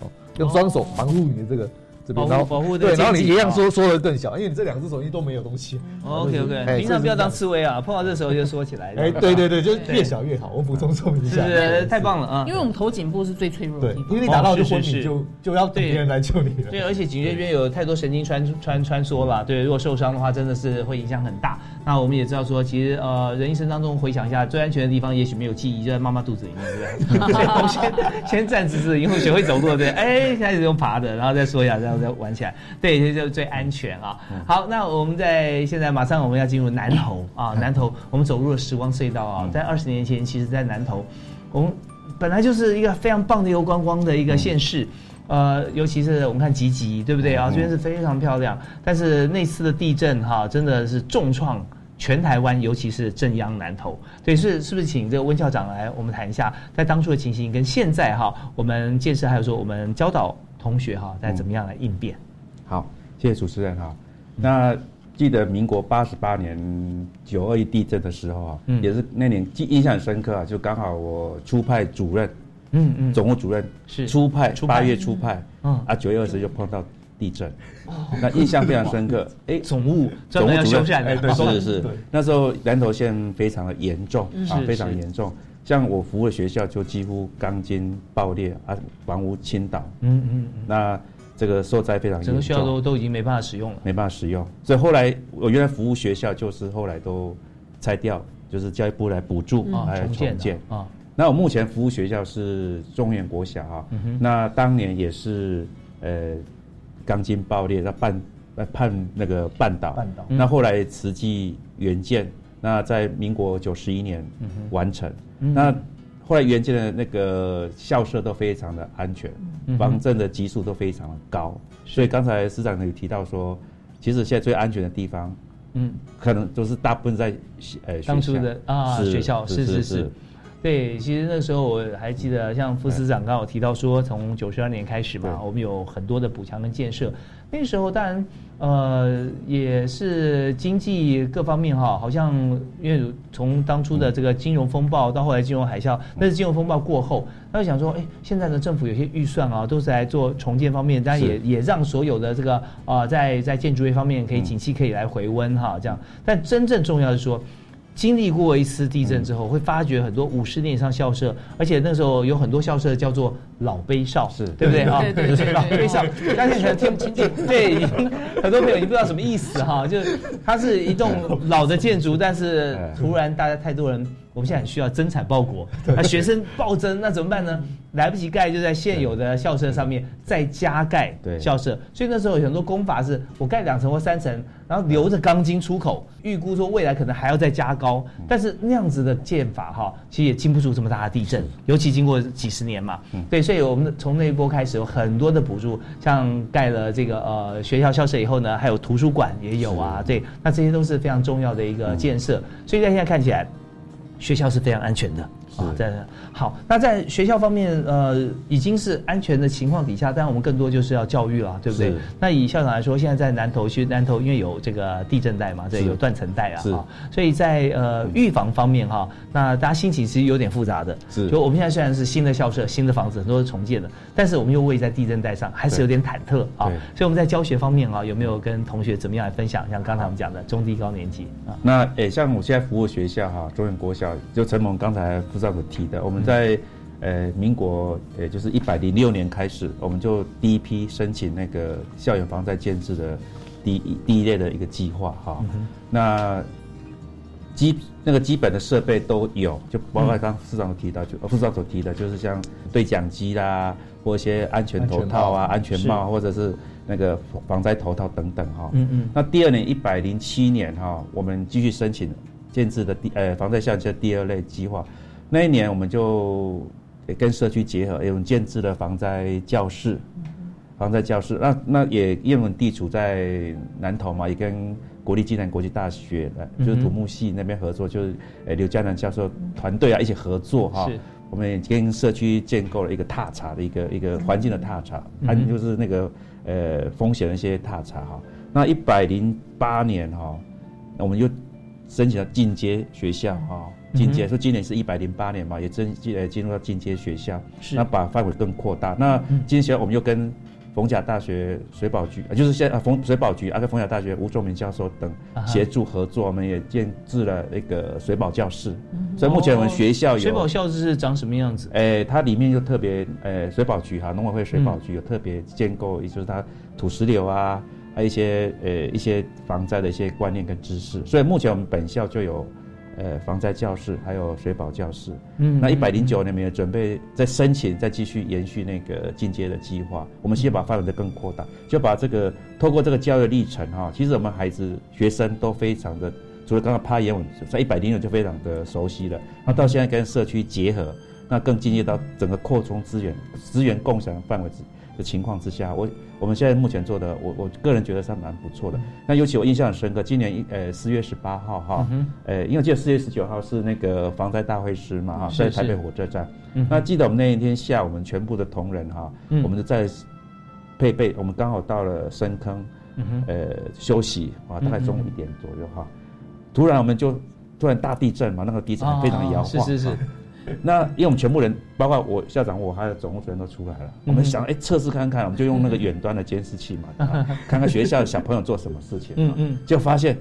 哦，用双手防护你的这个。这边保护然后保护这个对，然后你一样缩缩的更小，因为你这两只手机都没有东西。OK 哎 OK，平常不要当刺猬啊，碰到这时候就缩起来。哎，对对对，就越小越好。我补充说明一下，是是太棒了啊！因为我们头颈部是最脆弱的对地，方。因为你打到就昏迷，就就要等别人来救你了。对，而且颈椎边有太多神经穿穿穿梭了，对，如果受伤的话，真的是会影响很大。那我们也知道说，其实呃，人一生当中回想一下，最安全的地方也许没有记忆，就在妈妈肚子里面，对不对？我们先先站直直，以后学会走路，对，哎，开始用爬的，然后再说一下，然后再玩起来，对，这就最安全啊。好，那我们在现在马上我们要进入南投啊，南投我们走入了时光隧道啊，在二十年前，其实在南投，我们本来就是一个非常棒的一个观光的一个县市。呃，尤其是我们看吉吉，对不对啊？这边是非常漂亮，但是那次的地震哈，真的是重创全台湾，尤其是正央南投。对，是是不是请这个温校长来我们谈一下，在当初的情形跟现在哈，我们建设还有说我们教导同学哈，在怎么样来应变？好，谢谢主持人哈。那记得民国八十八年九二一地震的时候啊，嗯。也是那年记印象很深刻啊，就刚好我初派主任，嗯嗯，总务主任是。初派八月初派，嗯。啊九月二十就碰到地震，那印象非常深刻。哎，总务专门要修缮的，哎，对，是是。那时候南投县非常的严重啊，非常是。严重。像我服务的学校就几乎钢筋爆裂啊，房屋倾倒。嗯嗯嗯，那这个受灾非常严重，整个学校都都已经没办法使用了。没办法使用，所以后来我原来服务学校就是后来都拆掉，就是教育部来补助嗯。来重建的重建。啊。那我目前服务学校是中原国小啊嗯，那当年也是呃钢筋爆裂，那半呃判那个半岛，半岛那后来慈济援建，那在民国九十一年完成，嗯那后来原建的那个校舍都非常的安全，防震的级数都非常的高，所以刚才师长有提到说，其实现在最安全的地方，嗯，可能都是大部分在呃初的啊是学校是是是，对，其实那时候我还记得，像副司长刚好提到说，从九十二年开始嘛，我们有很多的补强跟建设。那时候当然，呃，也是经济各方面哈，好像因为从当初的这个金融风暴到后来金融海啸，那是金融风暴过后，他就想说，哎，现在的政府有些预算啊，都是来做重建方面，但也也让所有的这个啊、在在建筑业方面可以景气可以来回温哈，这样。但真正重要的是说。经历过一次地震之后，会发觉很多五十年以上校舍，而且那时候有很多校舍叫做老碑少，是对不对啊？对对对对老碑少，大家可能听不清楚，对很多朋友你不知道什么意思哈，就是它是一栋老的建筑，但是突然大家太多人。我们现在很需要增产报国，那学生暴增，那怎么办呢？来不及盖，就在现有的校舍上面再加盖校舍。所以那时候有很多工法是，我盖两层或三层，然后留着钢筋出口，预估说未来可能还要再加高。但是那样子的建法哈，其实也经不住这么大的地震，尤其经过几十年嘛。对，所以我们从那一波开始有很多的补助，像盖了这个呃学校校舍以后呢，还有图书馆也有啊。对，那这些都是非常重要的一个建设。所以在现在看起来。学校是非常安全的。啊，在好，那在学校方面，呃，已经是安全的情况底下，当然我们更多就是要教育了，对不对？那以校长来说，现在在南投，其实南投因为有这个地震带嘛，对，有断层带啊，所以在呃预防方面哈，那大家心情其实有点复杂的，是就我们现在虽然是新的校舍、新的房子，很多是重建的，但是我们又位在地震带上，还是有点忐忑啊。所以我们在教学方面啊，有没有跟同学怎么样来分享？像刚才我们讲的中低高年级啊，那诶，像我现在服务学校哈，中原国小，就陈蒙刚才副长有提的，我们在呃民国呃就是一百零六年开始，我们就第一批申请那个校园防灾建制的第一第一类的一个计划哈。那基那个基本的设备都有，就包括刚市长有提到，就副市长所提的，就是像对讲机啦，或一些安全头套啊、安安全帽或者是那个防灾头套等等哈。嗯嗯那第二年一百零七年哈，我们继续申请建制的第呃防灾校园第二类计划，那一年我们就也跟社区结合，用建制了防灾教室，防灾教室。那那也因为我们地处在南投嘛，也跟国立暨南国际大学的，就是土木系那边合作，就是呃刘嘉南教授团队啊一起合作哈。是我们也跟社区建构了一个踏查的一个一个环境的踏查，嗯安、就是那个呃风险的一些踏查哈。那一百零八年哈，那我们就申请了进阶学校哈，进阶，说今年是一百零八年嘛，也真进呃进入到进阶学校，是那把范围更扩大。那进阶学校我们又跟逢甲大学水保局，呃就是现在呃逢水保局啊跟逢甲大学吴仲明教授等协助合作，我们也建制了那个水保教室。所以目前我们学校有哦水保校是长什么样子？诶，它里面就特别，呃，水保局哈，农委会水保嗯局有特别建构，也就是它土石流啊，还有一些呃一些防灾的一些观念跟知识。所以目前我们本校就有，呃，防灾教室，还有水保教室。嗯那一百零九年，我们也准备再申请，再继续延续那个进阶的计划。我们先把范围的更扩大，就把这个透过这个教育历程哈，其实我们孩子学生都非常的。除了刚刚趴眼，我在一百零六就非常的熟悉了。那到现在跟社区结合，那更进阶到整个扩充资源、资源共享范围之的情况之下，我我们现在目前做的，我我个人觉得是蛮不错的。那尤其我印象很深刻，今年一呃四月十八号哈，嗯呃，因为记得四月十九号是那个防灾大会师嘛哈，在台北火车站。嗯哼。那记得我们那一天下午，我们全部的同仁哈，嗯。我们就在配备，我们刚好到了深坑嗯哼，呃休息啊，大概中午一点左右哈。突然我们就突然大地震嘛，那个地震非常摇晃，哦是是是。啊 那因为我们全部人，包括我校长，我还有总务主任都出来了。我们想，哎，测试看看，我们就用那个远端的监视器嘛，啊看看学校的小朋友做什么事情。嗯嗯，就发现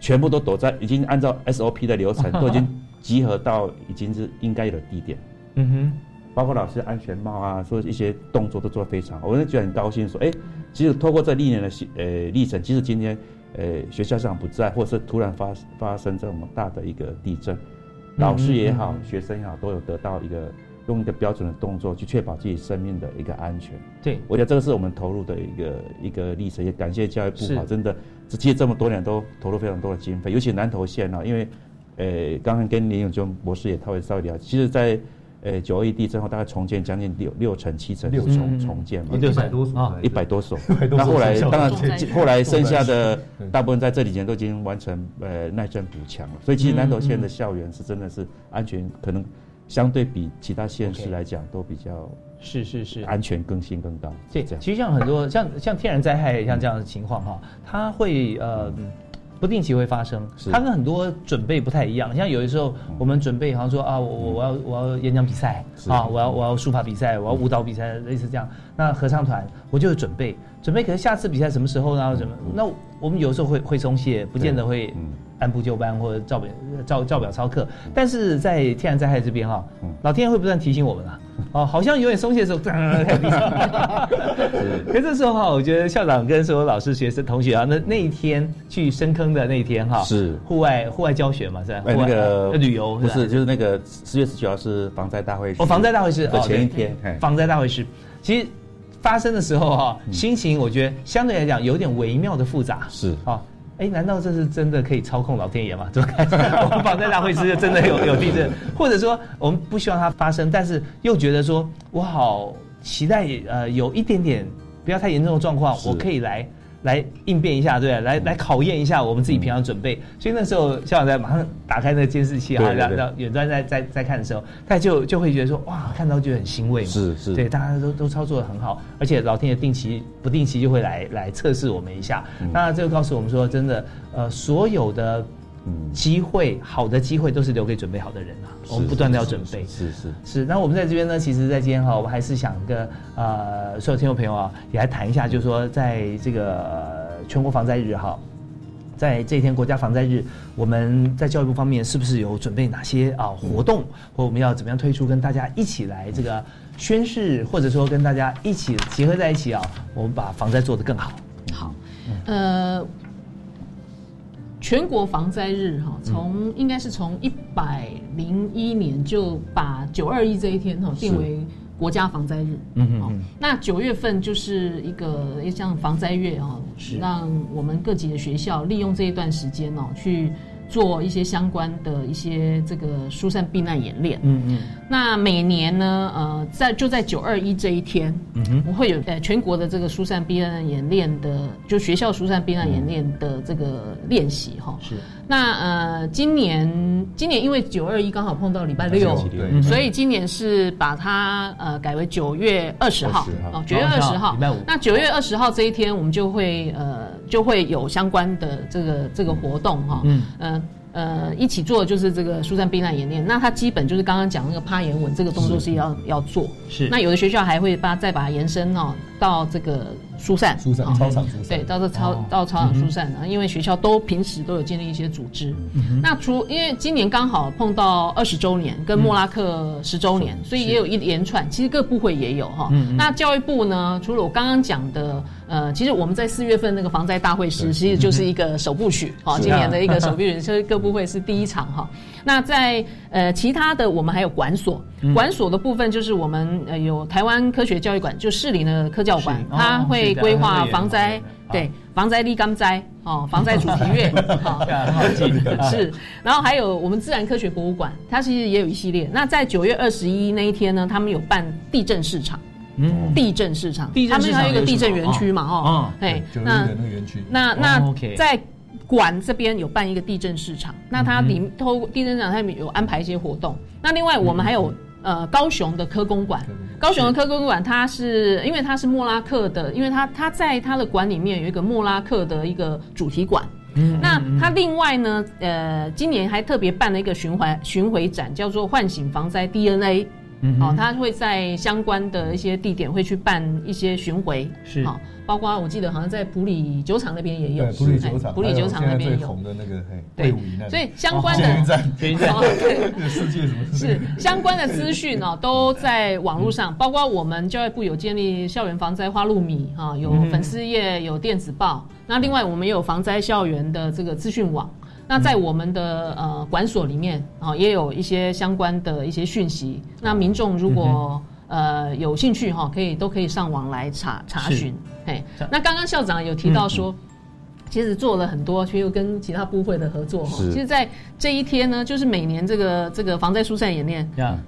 全部都躲在，已经按照 SOP 的流程，都已经 集合到已经是应该有的地点。嗯哼，包括老师安全帽啊，说一些动作都做得非常好，我就觉得很高兴。说，哎，其实透过这历年的呃历程，即使今天呃学校上不在，或者是突然发发生这么大的一个地震，老师也好，学生也好，都有得到一个用一个标准的动作去确保自己生命的一个安全。对，我觉得这个是我们投入的一个一个历程，也感谢教育部是啊，真的，这其实这么多年都投入非常多的经费，尤其南投县啊，因为呃，刚刚跟林永忠博士也稍微稍微聊，其实在呃九二一地震后，大概重建将近六六成七成六重成。重建嘛，一百多所啊，一百多所。100。多所那后来当然后来剩下的大部分在这几年都已经完成呃耐震补强了，所以其实南投县的校园是真的是安全，可能相对比其他县市来讲都比较是是是。安全更新更高。对，这样。其实像很多像像天然灾害像这样的情况哈，它会呃不定期会发生，是它跟很多准备不太一样。像有的时候我们准备好像说啊，我我我要我要演讲比赛啊，我要我要书法比赛，我要舞蹈比赛，类似这样。那合唱团我就是准备准备，可是下次比赛什么时候呢？怎么？那我们有时候会会松懈，不见得会按部就班或者照表照照表操课。但是在天然灾害这边哈，老天爷会不断提醒我们啊，哦，好像有点松懈的时候，开始地上。可是这时候哈，我觉得校长跟所有老师、学生、同学啊，那那一天去深坑的那一天哈，是户外户外教学嘛，是吧？那个呃旅游不是，就是那个十月十九号是防灾大会师哦，防灾大会师的哦前一天，防灾大会师，其实发生的时候哈，嗯心情我觉得相对来讲有点微妙的复杂。是啊，哎，难道这是真的可以操控老天爷吗？怎么看？我们绑在大会师真的有有地震，或者说我们不希望它发生，但是又觉得说我好期待呃有一点点不要太严重的状况，我可以来。来应变一下，对，来来考验一下我们自己平常准备。所以那时候校长在马上打开那个监视器啊，对对对让让远端在在在看的时候，他就就会觉得说哇，看到就很欣慰嘛。是是对，大家都都操作的很好，而且老天爷定期不定期就会来来测试我们一下。嗯那这个告诉我们说，真的，呃，所有的机会，好的机会都是留给准备好的人啊。我们不断的要准备。是是是，那我们在这边呢，其实，在今天哈，我们还是想跟呃所有听众朋友啊，也来谈一下，就是说，在这个、呃全国防灾日哈，在这一天国家防灾日，我们在教育部方面是不是有准备哪些啊活动，或我们要怎么样推出，跟大家一起来这个宣誓，或者说跟大家一起结合在一起啊，我们把防灾做得更好。好，呃，全国防灾日哈，从应该是从一百零一年就把九二一这一天哈定为国家防灾日。哦嗯嗯。那九月份就是一个像防灾月哦，让我们各级的学校利用这一段时间哦，去做一些相关的一些这个疏散避难演练。嗯嗯那每年呢，呃，在就在九二一这一天，嗯哼我会有呃全国的这个疏散避难演练的，就学校疏散避难演练的这个练习哈。是。那呃，今年今年因为九二一刚好碰到礼拜六所以今年是把它呃改为九月二十号20号哦，九月二十号礼拜五。那九月二十号这一天，我们就会呃就会有相关的这个这个活动哈。嗯呃呃，一起做就是这个疏散避难演练。那它基本就是刚刚讲那个趴岩稳这个动作是要要做。是那有的学校还会把再把它延伸哦到这个疏散，疏散哦操场疏散对，到这操、哦到操场疏散啊，因为学校都平时都有建立一些组织。那除因为今年刚好碰到二十周年跟莫拉克十周年，所以也有一连串，其实各部会也有哈。那教育部呢，除了我刚刚讲的，呃，其实我们在四月份那个防灾大会时，其实就是一个首部曲，哈，是今年的一个首啊部曲，就是各部会是第一场哈。那在呃其他的，我们还有管所，嗯管所的部分就是我们呃有台湾科学教育馆，就市里的科教馆是，它哦会规划防灾，对防灾立刚灾哦，防灾主题乐，好是，然后还有我们自然科学博物馆，它其实也有一系列。那在九月二十一那一天呢，他们有办地震市场。嗯。地震市场，地震市场他们还有一个地震园区嘛，哦哦，哎，九那那个园区，哦那在馆这边有办一个地震市场，那它里透过地震市场，它里面有安排一些活动。那另外我们还有呃高雄的科工馆，高雄的科工馆它是因为它是莫拉克的，因为它它在它的馆里面有一个莫拉克的一个主题馆。嗯那它另外呢，呃，今年还特别办了一个循环巡回展，叫做“唤醒防灾 DNA”。嗯哦，他会在相关的一些地点会去办一些巡回，是。好、包括我记得好像在普里酒厂那边也有，对，普里酒厂，哎普里酒厂那边还有。对所以相关的 哦对。世界什么是相关的资讯哦，都在网络上，包括我们教育部有建立校园防灾花露米哈、有嗯粉丝页，有电子报。那另外我们也有防灾校园的这个资讯网。那在我们的呃管所里面啊、也有一些相关的一些讯息。那民众如果、呃有兴趣哈、可以都可以上网来查查询。哎，那刚刚校长有提到说。其实做了很多，其实跟其他部会的合作哈。其实，在这一天呢，就是每年这个这个防灾疏散演练，呀，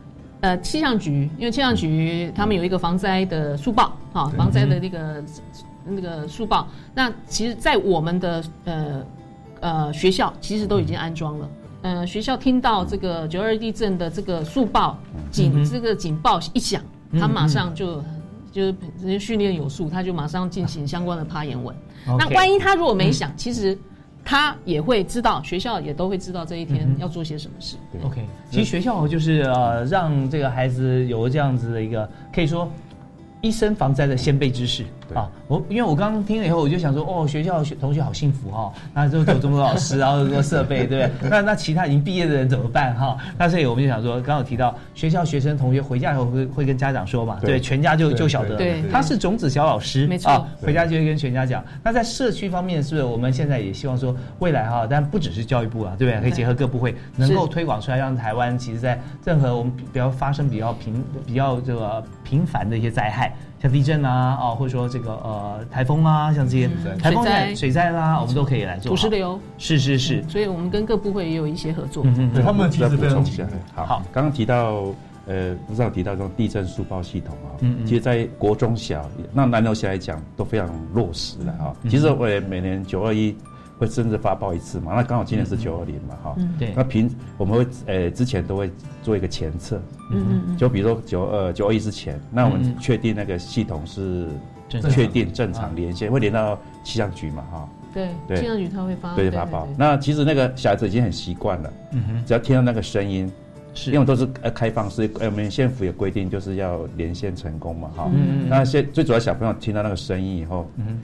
呃，气象局，因为气象局他们有一个防灾的速报啊，防灾的那个那个速报。那其实，在我们的呃呃学校，其实都已经安装了。呃，学校听到这个九二地震的这个速报警、嗯这个警报一响，嗯他马上就。就是训练有素，他就马上进行相关的趴言文。那万一他如果没响，其实他也会知道，学校也都会知道这一天要做些什么事。OK，其实学校就是呃，让这个孩子有这样子的一个，可以说一生防灾的先辈知识啊。我因为我刚刚听了以后，我就想说，哦，学校学同学好幸福哈、那就有这么多老师，然后有这么多设备，对不对？那那其他已经毕业的人怎么办哈、那所以我们就想说，刚刚有提到学校学生同学回家以后会会跟家长说嘛，对对，全家就就晓得对对他是种子小老师，没错啊，回家就会跟全家讲。那在社区方面，是不是我们现在也希望说，未来哈，但不只是教育部啊，对不对？可以结合各部会，能够推广出来，让台湾其实在任何我们比较发生比较频比较这个频繁的一些灾害，像地震啊，哦，或者说这个呃台风啊，像这些嗯台风灾。水灾啦，我们都可以来做。好。土石流，是是是，所以我们跟各部会也有一些合作。嗯嗯对他们其实非常充一下。好，刚刚提到呃，不知道提到这种地震速报系统啊，嗯嗯。其实，在国中小那南楼小来讲都非常落实了哈。嗯。其实我也每年九二一会甚至发报一次嘛，那刚好今年是九二零嘛哈。嗯对。那平我们会呃之前都会做一个前测，嗯嗯嗯。就比如说九二九二一之前，那我们确定那个系统是正常。确定正常连线，会连到气象局嘛哈。对，对。气象局他会发对发报。那其实那个小孩子已经很习惯了，嗯哼，只要听到那个声音，是。因为都是呃开放式，呃我们县府有规定就是要连线成功嘛哈。嗯嗯嗯。那现最主要小朋友听到那个声音以后，嗯哼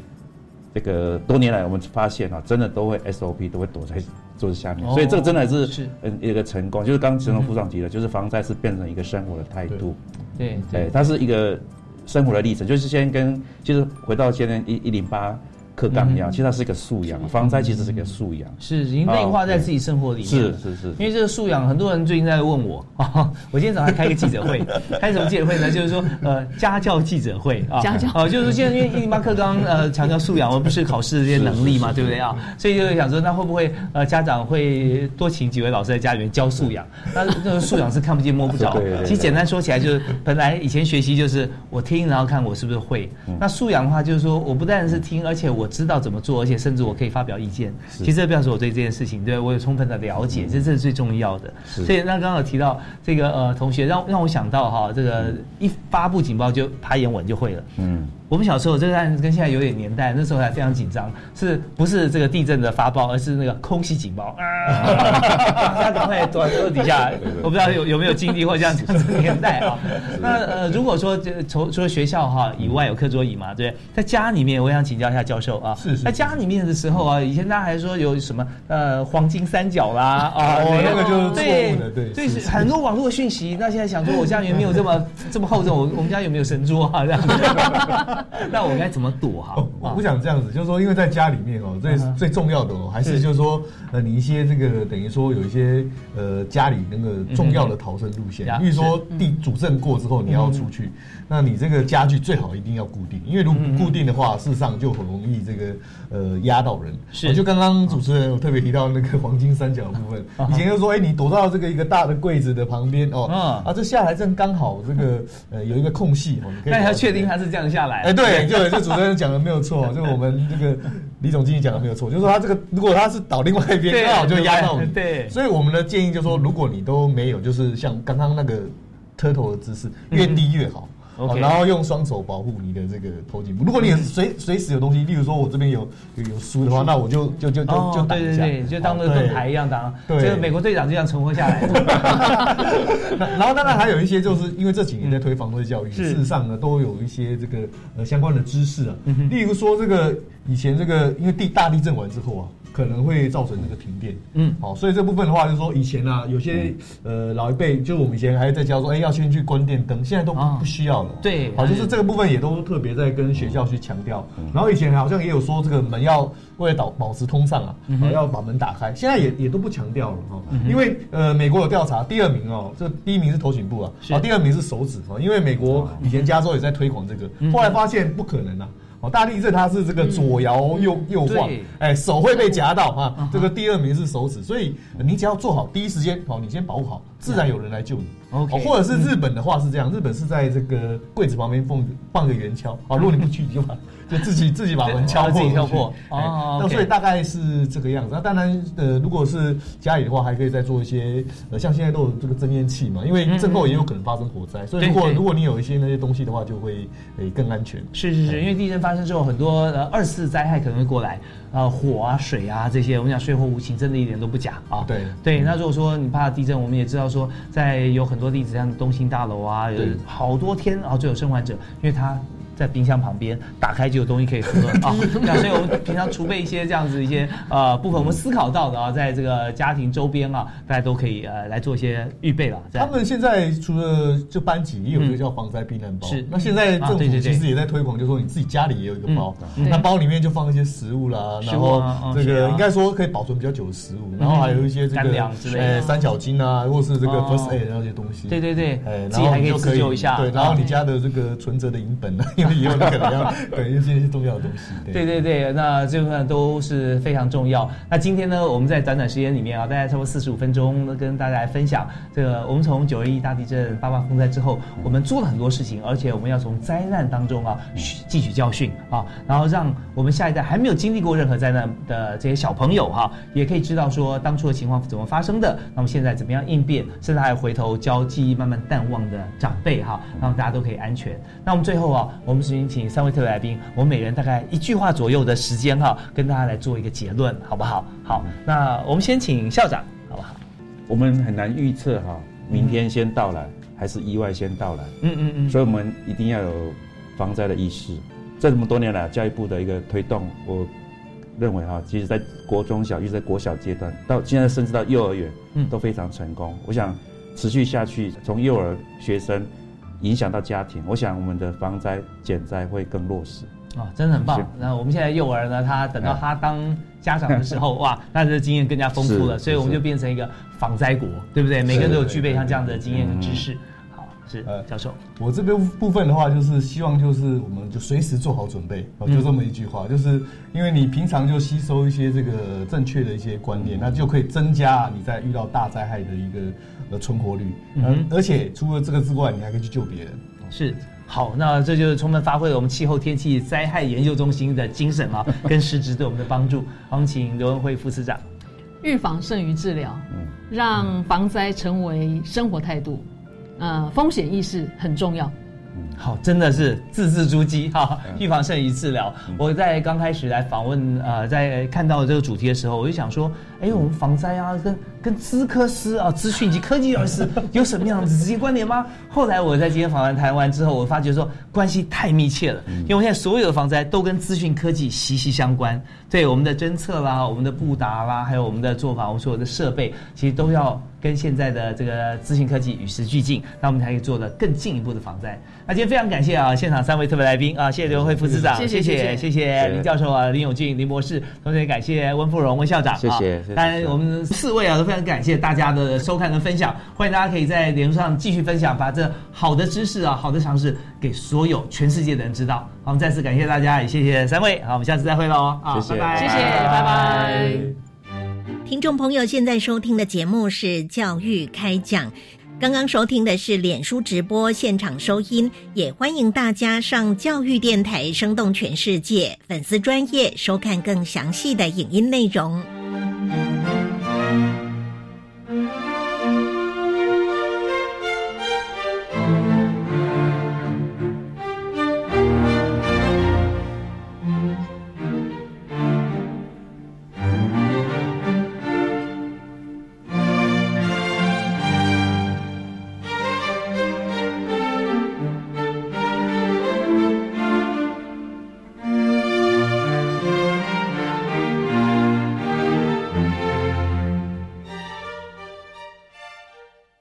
这个多年来我们发现啊，真的都会 SOP 都会躲在桌子下面，哦所以这个真的是是。嗯一个成功，就是刚刚陈龙副长提的，就是防灾是变成一个生活的态度，对对。对，，它是一个生活的历程，就是先跟就是回到现在一一零八课纲一样，嗯其实它是一个素养，防灾其实是一个素养，是已经内化在自己生活里面是。是是，因为这个素养，很多人最近在问我啊，我今天早上还开个记者会，开什么记者会呢？就是说，呃，家教记者会啊，家教啊，就是现在因为一零八课纲呃强调素养，而不是考试这些能力嘛，对不对啊？所以就想说，那会不会呃家长会多请几位老师在家里面教素养？那这个素养是看不见摸不着其实简单说起来，就是本来以前学习就是我听，然后看我是不是会。那素养的话，就是说我不但是听，而且我知道怎么做，而且甚至我可以发表意见。其实这表示我对这件事情，对我有充分的了解，这这是最重要的。所以那刚刚有提到这个呃同学，让让我想到哈，这个一发布警报就拍眼稳就会了。嗯。我们小时候这个案子跟现在有点年代，那时候还非常紧张，是不是这个地震的发报，而是那个空袭警报。家赶快躲躲底下，我不知道有有没有经历过这样这样子的年代啊？那呃，如果说这除除了学校哈以外有课桌椅嘛，对不对，在家里面，我想请教一下教授啊，是是在家里面的时候啊，以前大家还说有什么呃黄金三角啦 啊，哦那个就是错误的对对，是是。很多网络讯息。那现在想说，我家里面没有这么这么厚重，我我们家有没有神桌啊？这样，那我该怎么躲好？哦我不想这样子，就是说，因为在家里面哦，最最重要的哦，还是就是说，呃，你一些这个等于说有一些呃家里那个重要的逃生路线。呀，比如说地主震过之后你要出去，那你这个家具最好一定要固定，因为如果不固定的话，事实上就很容易这个呃压到人。是。哦就刚刚主持人有特别提到那个黄金三角的部分，以前就说，哎，你躲到这个一个大的柜子的旁边哦，嗯。啊，这下来正刚好这个呃有一个空隙哦，你可以那你要确定它是这样下来？哎，对，就这主持人讲的没有错，就我们这个李总经理讲的没有错，就是说他这个如果他是倒另外一边，刚好就压到你。对所以我们的建议就是说，如果你都没有，就是像刚刚那个 turtle 的姿势，越低越好。OK 然后用双手保护你的这个头颈部。如果你随随时有东西，例如说我这边有有有书的话，那我就就就就就哦，挡一下，对对对，就当那个哦盾牌一样挡。对。这个美国队长就这样存活下来。然后当然还有一些，就是因为这几年在推防卫教育，事实上呢都有一些这个呃相关的知识啊。例如说这个以前这个因为地大地震完之后啊。可能会造成这个停电，嗯，好，所以这部分的话，就是说以前啊，有些呃老一辈，就是我们以前还在教说，哎，要先去关电灯，现在都不不需要了。对好，就是这个部分也都特别在跟学校去强调。然后以前好像也有说，这个门要为了保保持通畅啊，嗯哼。好要把门打开，现在也也都不强调了哈。因为呃美国有调查，第二名哦，这第一名是头颈部啊，啊，第二名是手指哦，因为美国以前加州也在推广这嗯个，后来发现不可能啊。哦，大地震它是这个左摇右右晃对，哎，手会被夹到啊。这个第二名是手指，所以呃你只要做好第一时间，哦，你先保护好，自然有人来救你。OK 哦或者是日本的话是这样，日本是在这个柜子旁边放放个圆锹，啊，如果你不去，你就把就自己 自己把门敲破，自己敲破哎哦那所以大概是这个样子。那当然，呃，如果是家里的话，还可以再做一些，呃，像现在都有这个增烟器嘛，因为震后也有可能发生火灾，所以如果如果你有一些那些东西的话，就会诶更安全。是是是，因为地震发生之后，很多呃二次灾害可能会过来，呃火啊、水啊这些，我们讲水火无情，真的一点都不假啊。对对，那如果说你怕地震，我们也知道说，在有很多例子，像东兴大楼啊，有好多天啊就有生还者，因为他。在冰箱旁边打开就有东西可以喝。啊，那所以我们平常储备一些这样子一些呃部分，我们思考到的啊，在这个家庭周边啊，大家都可以呃来做一些预备了。他们现在除了就班级也有一个叫防灾避难包，是。那现在政啊对对对。府其实也在推广，就是说你自己家里也有一个包，嗯。那包里面就放一些食物啦，然后这个应该说可以保存比较久的食物，然后还有一些这干个粮之类的。呃三角巾啊，或是这个哦。first aid 那些东西。对对对。哎，自己还可以然后你就自救一下。对，然后你家的这个存折的银本呢，以后你可能要对一些重要的东西。对对对，那这部分都是非常重要。那今天呢，我们在短短时间里面啊，大概超过四十五分钟，跟大家来分享这个。我们从九二一大地震、八八风灾之后，我们做了很多事情，而且我们要从灾难当中啊吸汲取教训啊，然后让我们下一代还没有经历过任何灾难的这些小朋友哈、也可以知道说当初的情况怎么发生的，那么现在怎么样应变，甚至还有回头教记忆慢慢淡忘的长辈哈、让大家都可以安全。那我们最后啊，我们先请三位特别来宾，我们每人大概一句话左右的时间哈、跟大家来做一个结论，好不好？好，那我们先请校长，好不好？我们很难预测哈，明天先到来还是意外先到来。嗯嗯嗯所以我们一定要有防灾的意识。这么多年来，教育部的一个推动，我认为哈，其实在国中小，一直在国小阶段，到现在甚至到幼儿园，嗯都非常成功。我想持续下去，从幼儿学生影响到家庭，我想我们的防灾减灾会更落实。啊，真的很棒是。那我们现在幼儿呢，他等到哎他当家长的时候，哇，那这经验更加丰富了，所以我们就变成一个防灾国，对不对？每个人都有具备像这样的经验跟嗯知识。好，是呃教授。我这边部分的话，就是希望就是我们就随时做好准备，哦，就这么一句话，就是因为你平常就吸收一些这个正确的一些观念，那就可以增加你在遇到大灾害的一个呃存活率，嗯而而且除了这个之外，你还可以去救别人。是好，那这就是充分发挥了我们气候天气灾害研究中心的精神啊，跟实质对我们的帮助。我们请刘文辉副司长。预防胜于治疗，嗯让防灾成为生活态度，呃，风险意识很重要。好，真的是字字珠玑哈，预防胜于治疗。嗯我在刚开始来访问呃，在看到这个主题的时候，我就想说，哎，我们防灾啊，跟跟资科师啊、资讯及科技二师 有什么样子直接关联吗？后来我在今天访问台湾之后，我发觉说关系太密切了，因为我现在所有的防灾都跟资讯科技息息相关。对我们的侦测啦、我们的布达啦，还有我们的做法，我们所有的设备，其实都要跟现在的这个资讯科技与时俱进，那我们才可以做的更进一步的防灾。那今天非常感谢啊，现场三位特别来宾啊，谢谢刘文辉副市长，谢谢谢谢谢谢谢林教授啊，林永俊林博士，同时也感谢温富荣温校长，啊谢谢当然我们四位啊都非常感谢大家的收看跟分享，欢迎大家可以在脸书上继续分享，把这好的知识啊、好的尝试给所有全世界的人知道。好，我们再次感谢大家，也谢谢三位，好，我们下次再会喽，啊，谢谢拜拜，谢谢，拜拜。听众朋友，现在收听的节目是《教育开讲》。刚刚收听的是脸书直播现场收音，也欢迎大家上教育电台“生动全世界”粉丝专业收看更详细的影音内容。